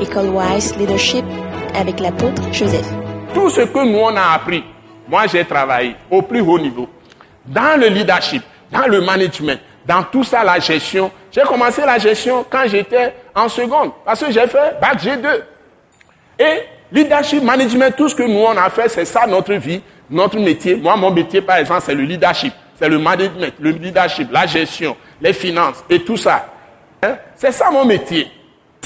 École Wise Leadership avec l'apôtre Joseph. Tout ce que nous on a appris, moi j'ai travaillé au plus haut niveau, dans le leadership, dans le management, dans tout ça, la gestion. J'ai commencé la gestion quand j'étais en seconde, parce que j'ai fait bac G2. Et leadership, management, tout ce que nous on a fait, c'est ça notre vie, notre métier. Moi, mon métier, par exemple, c'est le leadership, c'est le management, le leadership, la gestion, les finances et tout ça. Hein? C'est ça mon métier.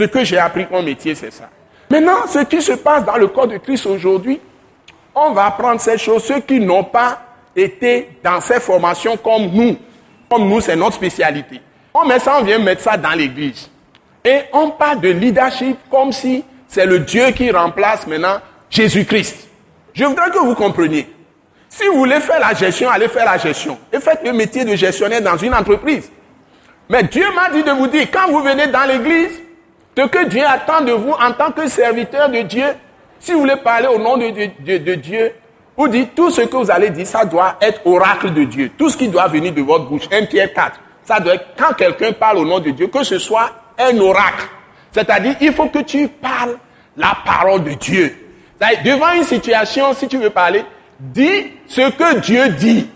Ce que j'ai appris mon métier, c'est ça. Maintenant, ce qui se passe dans le corps de Christ aujourd'hui, on va apprendre ces choses, ceux qui n'ont pas été dans ces formations comme nous. Comme nous, c'est notre spécialité. On met ça, on vient mettre ça dans l'église. Et on parle de leadership comme si c'est le Dieu qui remplace maintenant Jésus-Christ. Je voudrais que vous compreniez. Si vous voulez faire la gestion, allez faire la gestion. Et faites le métier de gestionnaire dans une entreprise. Mais Dieu m'a dit de vous dire, quand vous venez dans l'église, ce que Dieu attend de vous en tant que serviteur de Dieu, si vous voulez parler au nom de, Dieu, vous dites tout ce que vous allez dire, ça doit être oracle de Dieu. Tout ce qui doit venir de votre bouche. 1 Pierre 4. Ça doit être, quand quelqu'un parle au nom de Dieu, que ce soit un oracle. C'est-à-dire, il faut que tu parles la parole de Dieu. Devant une situation, si tu veux parler, dis ce que Dieu dit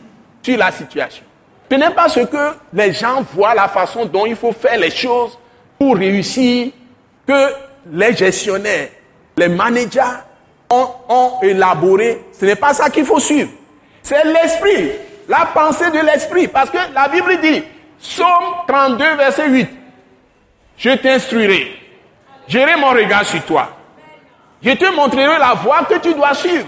sur la situation. Ce n'est pas ce que les gens voient, la façon dont il faut faire les choses pour réussir, que les gestionnaires, les managers ont, élaboré. Ce n'est pas ça qu'il faut suivre. C'est l'esprit, la pensée de l'esprit. Parce que la Bible dit, Somme 32, verset 8, je t'instruirai, j'irai mon regard sur toi. Je te montrerai la voie que tu dois suivre.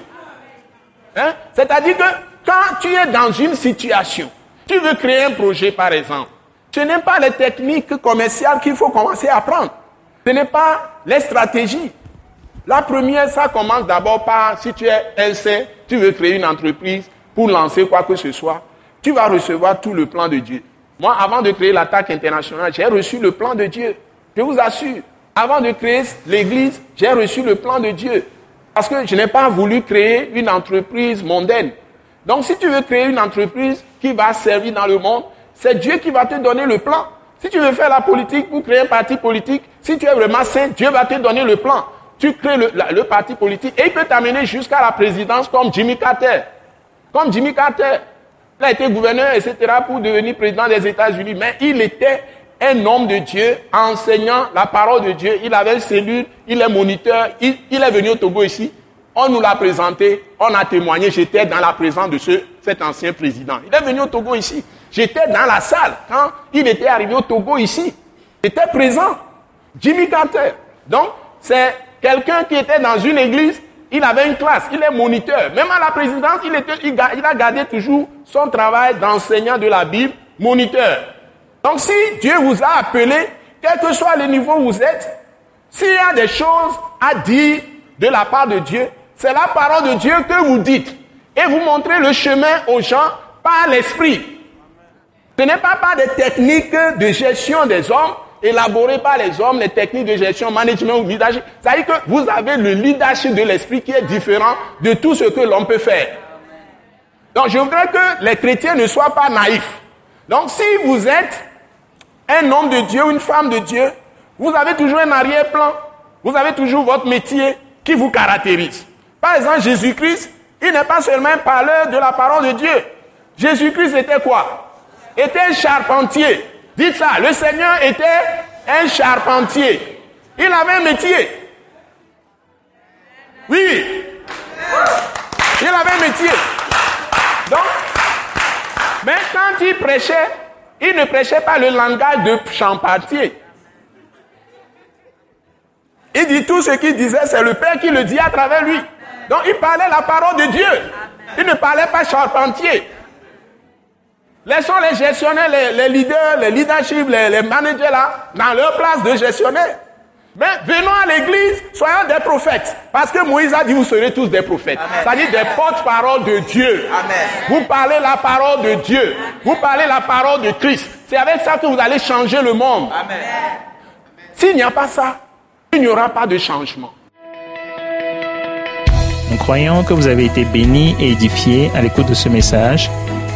Hein? C'est-à-dire que quand tu es dans une situation, tu veux créer un projet par exemple, ce n'est pas les techniques commerciales qu'il faut commencer à apprendre. Ce n'est pas les stratégies. La première, ça commence d'abord par, si tu es LC, tu veux créer une entreprise pour lancer quoi que ce soit, tu vas recevoir tout le plan de Dieu. Moi, avant de créer l'attaque internationale, j'ai reçu le plan de Dieu. Je vous assure. Avant de créer l'église, j'ai reçu le plan de Dieu. Parce que je n'ai pas voulu créer une entreprise mondaine. Donc, si tu veux créer une entreprise qui va servir dans le monde, c'est Dieu qui va te donner le plan. Si tu veux faire la politique pour créer un parti politique, si tu es vraiment saint, Dieu va te donner le plan tu crées le, parti politique et il peut t'amener jusqu'à la présidence comme Jimmy Carter. Comme Jimmy Carter. Il a été gouverneur, etc., pour devenir président des États-Unis. Mais il était un homme de Dieu, enseignant la parole de Dieu. Il avait une cellule, il est moniteur. Il, est venu au Togo ici. On nous l'a présenté, on a témoigné. J'étais dans la présence de ce, cet ancien président. Il est venu au Togo ici. J'étais dans la salle quand il était arrivé au Togo ici. J'étais présent. Jimmy Carter. Donc, c'est Quelqu'un qui était dans une église, il avait une classe, il est moniteur. Même à la présidence, il, a gardé toujours son travail d'enseignant de la Bible, moniteur. Donc si Dieu vous a appelé, quel que soit le niveau où vous êtes, s'il y a des choses à dire de la part de Dieu, c'est la parole de Dieu que vous dites. Et vous montrez le chemin aux gens par l'esprit. Ce n'est pas par des techniques de gestion des hommes, élaboré par les hommes, les techniques de gestion, management ou leadership. Ça veut dire que vous avez le leadership de l'esprit qui est différent de tout ce que l'on peut faire. Donc je voudrais que les chrétiens ne soient pas naïfs. Donc si vous êtes un homme de Dieu une femme de Dieu, vous avez toujours un arrière-plan. Vous avez toujours votre métier qui vous caractérise. Par exemple, Jésus-Christ, il n'est pas seulement un parleur de la parole de Dieu. Jésus-Christ était quoi? Était un charpentier. Dites ça, le Seigneur était un charpentier. Il avait un métier. Oui. Il avait un métier. Donc, mais quand il prêchait, il ne prêchait pas le langage de charpentier. Il dit tout ce qu'il disait, c'est le Père qui le dit à travers lui. Donc il parlait la parole de Dieu. Il ne parlait pas charpentier. Laissons les gestionnaires, les, leaders, les leaderships, les, managers là, dans leur place de gestionnaire. Mais venons à l'église, soyons des prophètes. Parce que Moïse a dit, vous serez tous des prophètes. C'est-à-dire des porte-parole de Dieu. Vous parlez la parole de Dieu. Vous parlez la parole de Christ. C'est avec ça que vous allez changer le monde. S'il n'y a pas ça, il n'y aura pas de changement. Nous croyons que vous avez été bénis et édifiés à l'écoute de ce message